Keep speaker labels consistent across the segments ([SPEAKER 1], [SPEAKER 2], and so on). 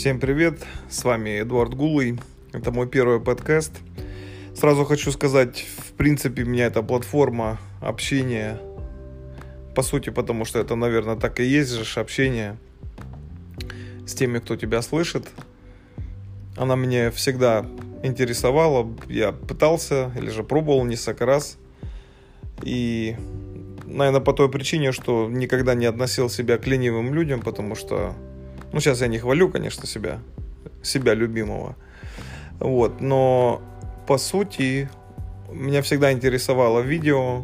[SPEAKER 1] Всем привет, с вами Эдуард Гулый, это мой первый подкаст. Сразу хочу сказать, в принципе, меня эта платформа общения, по сути, потому что это, наверное, так и есть же общение с теми, кто тебя слышит. Она меня всегда интересовала, я пытался или же пробовал несколько раз. И, наверное, по той причине, что никогда не относил себя к ленивым людям, потому что ну, сейчас я не хвалю, конечно, себя, себя любимого. Вот, но по сути меня всегда интересовало видео,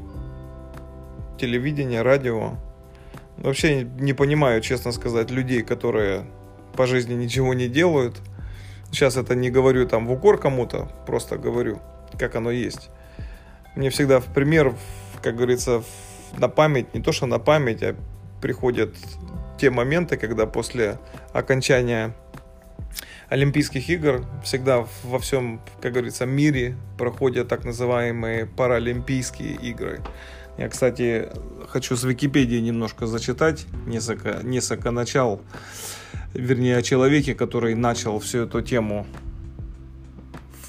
[SPEAKER 1] телевидение, радио. Вообще не понимаю, честно сказать, людей, которые по жизни ничего не делают. Сейчас это не говорю там в укор кому-то, просто говорю, как оно есть. Мне всегда в пример, как говорится, на память, не то что на память, а приходят те моменты, когда после окончания Олимпийских игр всегда во всем, как говорится, мире проходят так называемые паралимпийские игры. Я, кстати, хочу с Википедии немножко зачитать несколько, несколько начал, вернее, о человеке, который начал всю эту тему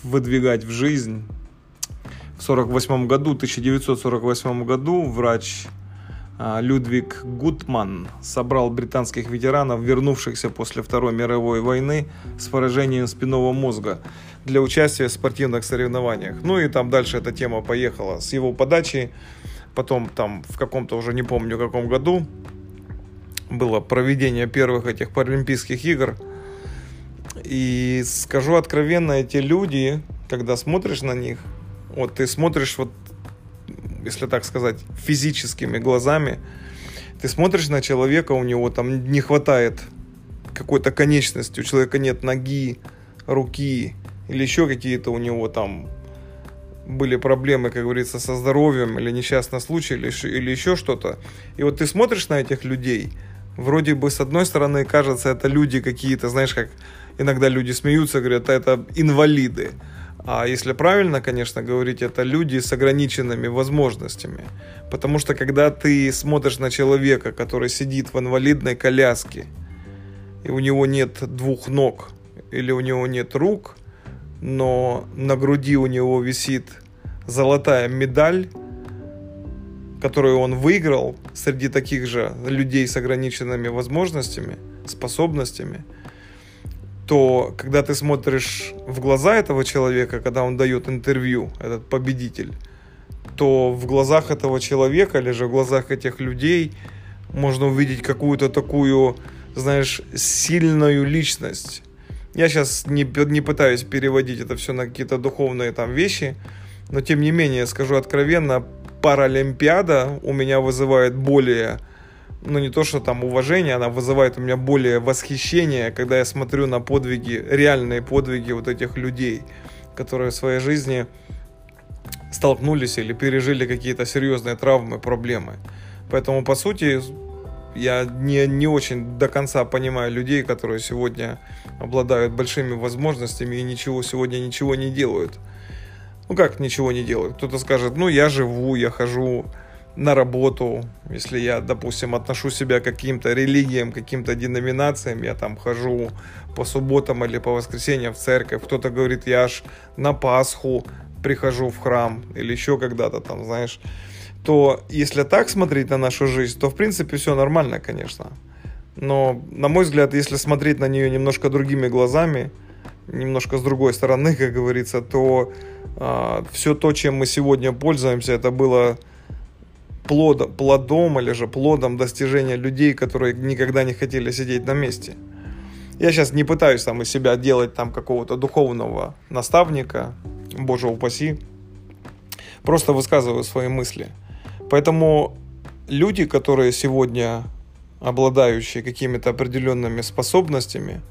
[SPEAKER 1] выдвигать в жизнь. В 48 году, 1948 году врач Людвиг Гутман собрал британских ветеранов, вернувшихся после Второй мировой войны с поражением спинного мозга для участия в спортивных соревнованиях. Ну и там дальше эта тема поехала с его подачи. Потом там в каком-то уже не помню каком году было проведение первых этих паралимпийских игр. И скажу откровенно, эти люди, когда смотришь на них, вот ты смотришь вот если так сказать, физическими глазами. Ты смотришь на человека, у него там не хватает какой-то конечности, у человека нет ноги, руки или еще какие-то у него там были проблемы, как говорится, со здоровьем или несчастный случай или, или еще что-то. И вот ты смотришь на этих людей, вроде бы с одной стороны кажется, это люди какие-то, знаешь, как иногда люди смеются, говорят, это инвалиды. А если правильно, конечно, говорить, это люди с ограниченными возможностями. Потому что когда ты смотришь на человека, который сидит в инвалидной коляске, и у него нет двух ног, или у него нет рук, но на груди у него висит золотая медаль, которую он выиграл среди таких же людей с ограниченными возможностями, способностями – то когда ты смотришь в глаза этого человека, когда он дает интервью, этот победитель, то в глазах этого человека или же в глазах этих людей можно увидеть какую-то такую, знаешь, сильную личность. Я сейчас не, не пытаюсь переводить это все на какие-то духовные там вещи, но тем не менее, скажу откровенно, Паралимпиада у меня вызывает более ну не то, что там уважение, она вызывает у меня более восхищение, когда я смотрю на подвиги, реальные подвиги вот этих людей, которые в своей жизни столкнулись или пережили какие-то серьезные травмы, проблемы. Поэтому, по сути, я не, не очень до конца понимаю людей, которые сегодня обладают большими возможностями и ничего сегодня ничего не делают. Ну как ничего не делают? Кто-то скажет, ну я живу, я хожу, на работу, если я, допустим, отношу себя к каким-то религиям, каким-то деноминациям, я там хожу по субботам или по воскресеньям в церковь, кто-то говорит, я аж на Пасху прихожу в храм или еще когда-то там, знаешь, то если так смотреть на нашу жизнь, то в принципе все нормально, конечно. Но, на мой взгляд, если смотреть на нее немножко другими глазами, немножко с другой стороны, как говорится, то э, а, все то, чем мы сегодня пользуемся, это было плодом, плодом или же плодом достижения людей, которые никогда не хотели сидеть на месте. Я сейчас не пытаюсь там из себя делать там какого-то духовного наставника, боже упаси, просто высказываю свои мысли. Поэтому люди, которые сегодня обладающие какими-то определенными способностями,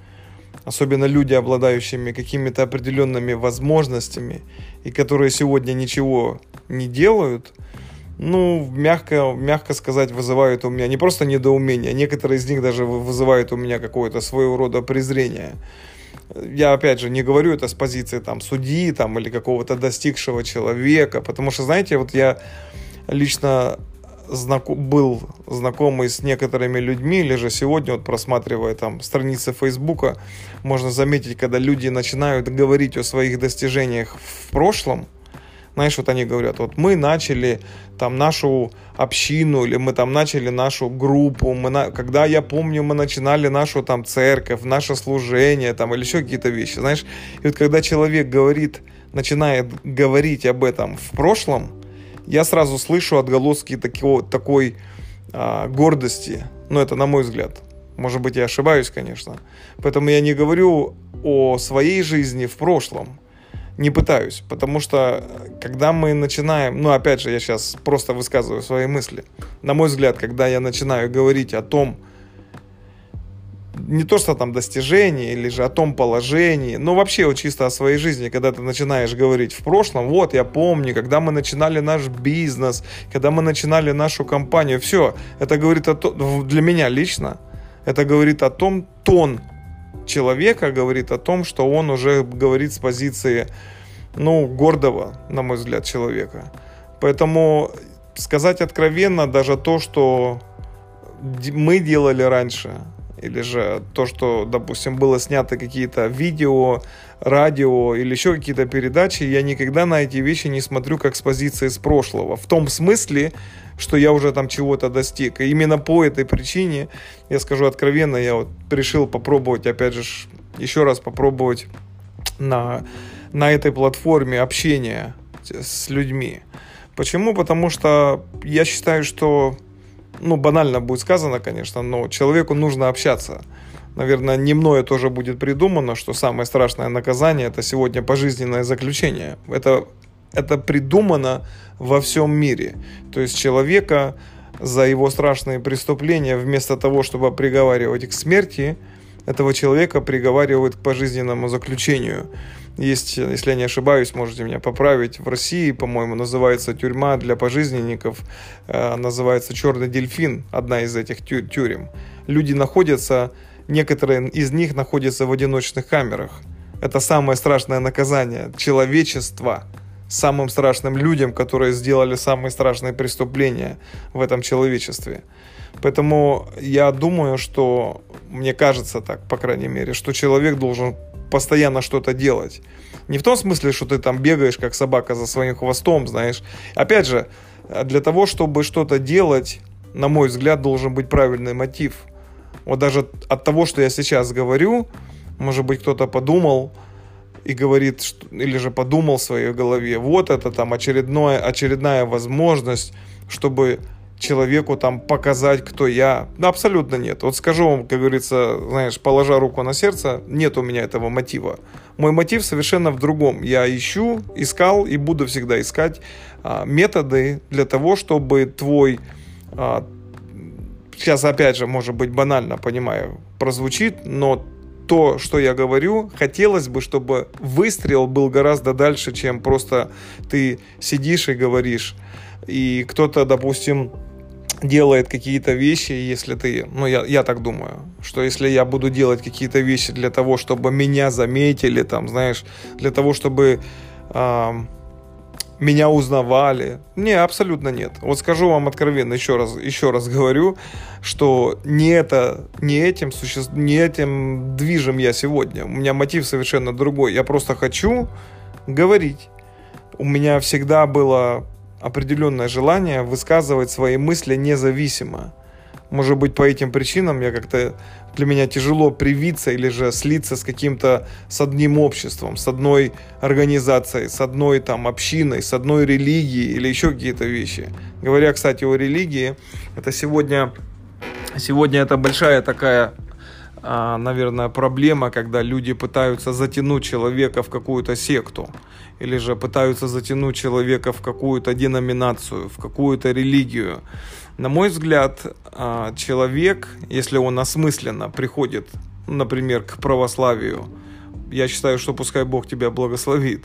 [SPEAKER 1] особенно люди, обладающими какими-то определенными возможностями, и которые сегодня ничего не делают – ну, мягко, мягко сказать, вызывают у меня не просто недоумение, а некоторые из них даже вызывают у меня какое-то своего рода презрение. Я, опять же, не говорю это с позиции там судьи там, или какого-то достигшего человека, потому что, знаете, вот я лично знако- был знакомый с некоторыми людьми, или же сегодня, вот просматривая там страницы Фейсбука, можно заметить, когда люди начинают говорить о своих достижениях в прошлом, знаешь, вот они говорят, вот мы начали там нашу общину, или мы там начали нашу группу, мы на... когда я помню, мы начинали нашу там церковь, наше служение, там, или еще какие-то вещи, знаешь. И вот когда человек говорит, начинает говорить об этом в прошлом, я сразу слышу отголоски такого, такой а, гордости, ну, это на мой взгляд. Может быть, я ошибаюсь, конечно. Поэтому я не говорю о своей жизни в прошлом, не пытаюсь, потому что когда мы начинаем, ну опять же, я сейчас просто высказываю свои мысли. На мой взгляд, когда я начинаю говорить о том, не то, что там достижение или же о том положении, но вообще вот чисто о своей жизни, когда ты начинаешь говорить в прошлом, вот я помню, когда мы начинали наш бизнес, когда мы начинали нашу компанию, все, это говорит о том, для меня лично, это говорит о том, тон человека говорит о том, что он уже говорит с позиции, ну, гордого, на мой взгляд, человека. Поэтому сказать откровенно даже то, что мы делали раньше, или же то, что, допустим, было снято какие-то видео, радио или еще какие-то передачи, я никогда на эти вещи не смотрю как с позиции с прошлого. В том смысле, что я уже там чего-то достиг. И именно по этой причине, я скажу откровенно, я вот решил попробовать, опять же, еще раз попробовать на, на этой платформе общения с людьми. Почему? Потому что я считаю, что, ну, банально будет сказано, конечно, но человеку нужно общаться. Наверное, не мною тоже будет придумано, что самое страшное наказание – это сегодня пожизненное заключение. Это это придумано во всем мире. То есть человека за его страшные преступления, вместо того, чтобы приговаривать к смерти, этого человека приговаривают к пожизненному заключению. Есть, если я не ошибаюсь, можете меня поправить, в России, по-моему, называется тюрьма для пожизненников, э, называется «Черный дельфин», одна из этих тю тюрем. Люди находятся, некоторые из них находятся в одиночных камерах. Это самое страшное наказание человечества – самым страшным людям, которые сделали самые страшные преступления в этом человечестве. Поэтому я думаю, что, мне кажется так, по крайней мере, что человек должен постоянно что-то делать. Не в том смысле, что ты там бегаешь, как собака за своим хвостом, знаешь. Опять же, для того, чтобы что-то делать, на мой взгляд, должен быть правильный мотив. Вот даже от того, что я сейчас говорю, может быть, кто-то подумал, и говорит, что, или же подумал в своей голове, вот это там очередное, очередная возможность, чтобы человеку там показать, кто я. Да, абсолютно нет. Вот скажу вам, как говорится, знаешь, положа руку на сердце, нет у меня этого мотива. Мой мотив совершенно в другом. Я ищу, искал и буду всегда искать а, методы для того, чтобы твой а, сейчас опять же, может быть, банально, понимаю, прозвучит, но то, что я говорю, хотелось бы, чтобы выстрел был гораздо дальше, чем просто ты сидишь и говоришь. И кто-то, допустим, делает какие-то вещи, если ты, ну я, я так думаю, что если я буду делать какие-то вещи для того, чтобы меня заметили, там, знаешь, для того, чтобы э, меня узнавали. Не, абсолютно нет. Вот скажу вам откровенно, еще раз, еще раз говорю, что не, это, не, этим суще... не этим движем я сегодня. У меня мотив совершенно другой. Я просто хочу говорить. У меня всегда было определенное желание высказывать свои мысли независимо. Может быть, по этим причинам я как-то для меня тяжело привиться или же слиться с каким-то, с одним обществом, с одной организацией, с одной там общиной, с одной религией или еще какие-то вещи. Говоря, кстати, о религии, это сегодня, сегодня это большая такая а, наверное, проблема, когда люди пытаются затянуть человека в какую-то секту, или же пытаются затянуть человека в какую-то деноминацию, в какую-то религию. На мой взгляд, а, человек, если он осмысленно приходит, например, к православию, я считаю, что пускай Бог тебя благословит.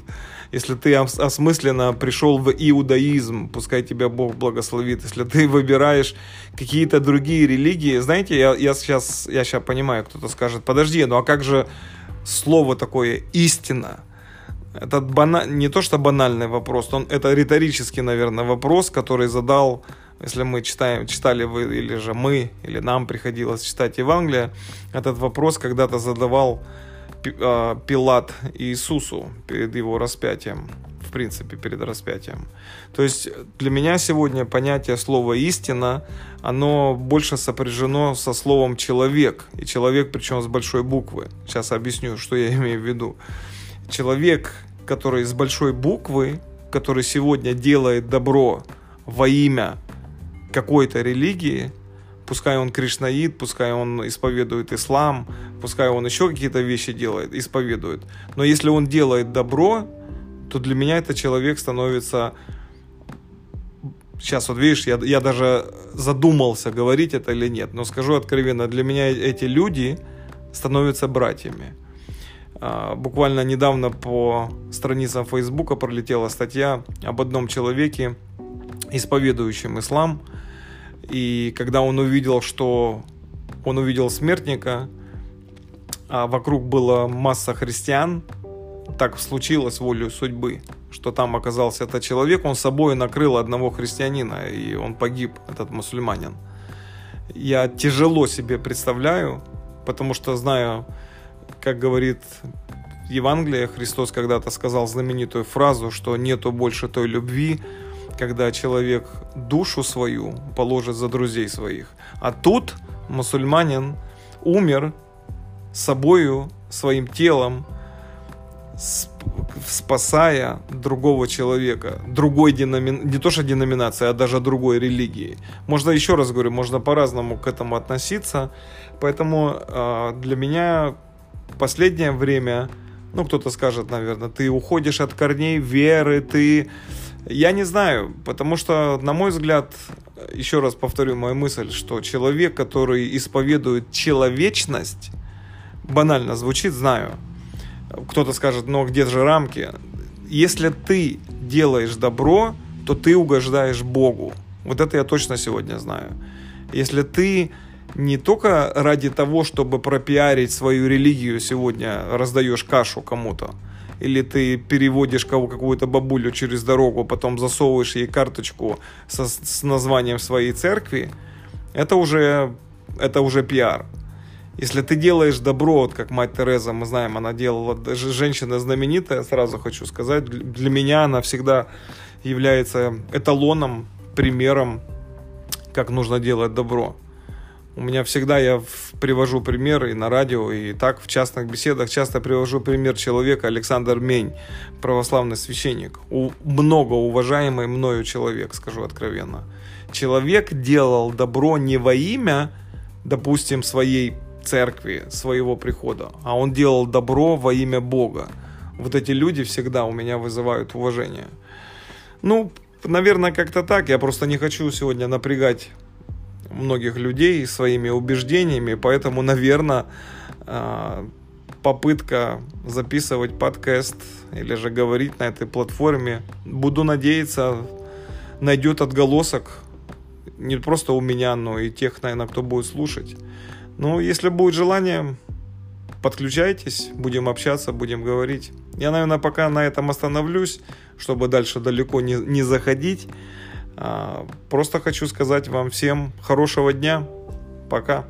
[SPEAKER 1] Если ты осмысленно пришел в иудаизм, пускай тебя Бог благословит. Если ты выбираешь какие-то другие религии, знаете, я, я, сейчас, я сейчас понимаю, кто-то скажет, подожди, ну а как же слово такое «истина»? Это бана... не то, что банальный вопрос, он, это риторический, наверное, вопрос, который задал если мы читаем, читали вы, или же мы, или нам приходилось читать Евангелие, этот вопрос когда-то задавал а, Пилат Иисусу перед его распятием, в принципе, перед распятием. То есть для меня сегодня понятие слова «истина», оно больше сопряжено со словом «человек», и человек причем с большой буквы. Сейчас объясню, что я имею в виду. Человек, который с большой буквы, который сегодня делает добро во имя какой-то религии, пускай он кришнаит, пускай он исповедует ислам, пускай он еще какие-то вещи делает, исповедует. Но если он делает добро, то для меня этот человек становится... Сейчас вот видишь, я, я даже задумался, говорить это или нет, но скажу откровенно, для меня эти люди становятся братьями. А, буквально недавно по страницам Фейсбука пролетела статья об одном человеке, исповедующем ислам, и когда он увидел, что он увидел смертника, а вокруг была масса христиан, так случилось волю судьбы, что там оказался этот человек, он собой накрыл одного христианина, и он погиб, этот мусульманин. Я тяжело себе представляю, потому что знаю, как говорит Евангелие, Христос когда-то сказал знаменитую фразу, что нету больше той любви, когда человек душу свою положит за друзей своих. А тут мусульманин умер собою, своим телом, спасая другого человека, другой деномин... не то что деноминации, а даже другой религии. Можно еще раз говорю, можно по-разному к этому относиться. Поэтому э, для меня последнее время, ну кто-то скажет, наверное, ты уходишь от корней веры, ты я не знаю, потому что, на мой взгляд, еще раз повторю мою мысль, что человек, который исповедует человечность, банально звучит, знаю. Кто-то скажет, но где же рамки? Если ты делаешь добро, то ты угождаешь Богу. Вот это я точно сегодня знаю. Если ты не только ради того, чтобы пропиарить свою религию сегодня раздаешь кашу кому-то, или ты переводишь кого какую-то бабулю через дорогу, потом засовываешь ей карточку со, с названием своей церкви, это уже, это уже пиар. Если ты делаешь добро, вот как мать Тереза, мы знаем, она делала, даже женщина знаменитая, сразу хочу сказать, для меня она всегда является эталоном, примером, как нужно делать добро. У меня всегда я привожу примеры и на радио, и так в частных беседах часто привожу пример человека Александр Мень, православный священник. У, много уважаемый мною человек, скажу откровенно. Человек делал добро не во имя, допустим, своей церкви, своего прихода, а он делал добро во имя Бога. Вот эти люди всегда у меня вызывают уважение. Ну, наверное, как-то так. Я просто не хочу сегодня напрягать многих людей своими убеждениями, поэтому, наверное, а, попытка записывать подкаст или же говорить на этой платформе, буду надеяться, найдет отголосок не просто у меня, но и тех, наверное, кто будет слушать. Ну, если будет желание, подключайтесь, будем общаться, будем говорить. Я, наверное, пока на этом остановлюсь, чтобы дальше далеко не, не заходить. А, просто хочу сказать вам всем хорошего дня. Пока.